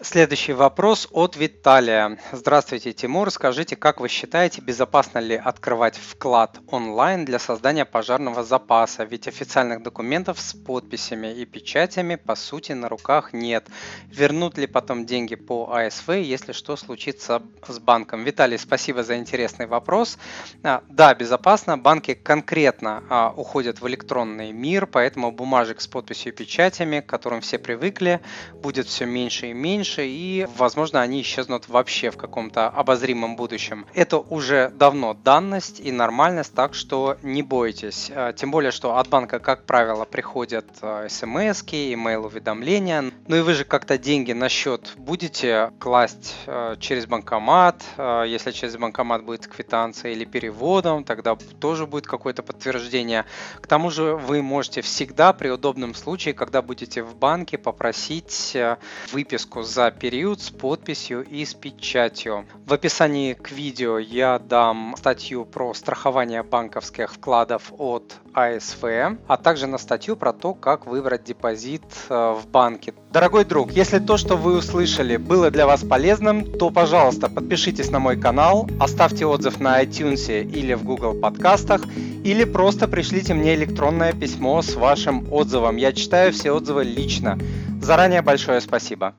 Следующий вопрос от Виталия. Здравствуйте, Тимур. Скажите, как вы считаете, безопасно ли открывать вклад онлайн для создания пожарного запаса? Ведь официальных документов с подписями и печатями по сути на руках нет. Вернут ли потом деньги по АСВ, если что случится с банком? Виталий, спасибо за интересный вопрос. А, да, безопасно. Банки конкретно а, уходят в электронный мир, поэтому бумажек с подписью и печатями, к которым все привыкли, будет все меньше и меньше меньше, и, возможно, они исчезнут вообще в каком-то обозримом будущем. Это уже давно данность и нормальность, так что не бойтесь. А, тем более, что от банка, как правило, приходят а, смс, имейл-уведомления. Ну и вы же как-то деньги на счет будете класть а, через банкомат. Если через банкомат будет квитанция или переводом, тогда тоже будет какое-то подтверждение. К тому же вы можете всегда при удобном случае, когда будете в банке, попросить выписку за за период с подписью и с печатью. В описании к видео я дам статью про страхование банковских вкладов от АСВ, а также на статью про то, как выбрать депозит э, в банке. Дорогой друг, если то, что вы услышали, было для вас полезным, то, пожалуйста, подпишитесь на мой канал, оставьте отзыв на iTunes или в Google подкастах, или просто пришлите мне электронное письмо с вашим отзывом. Я читаю все отзывы лично. Заранее большое спасибо.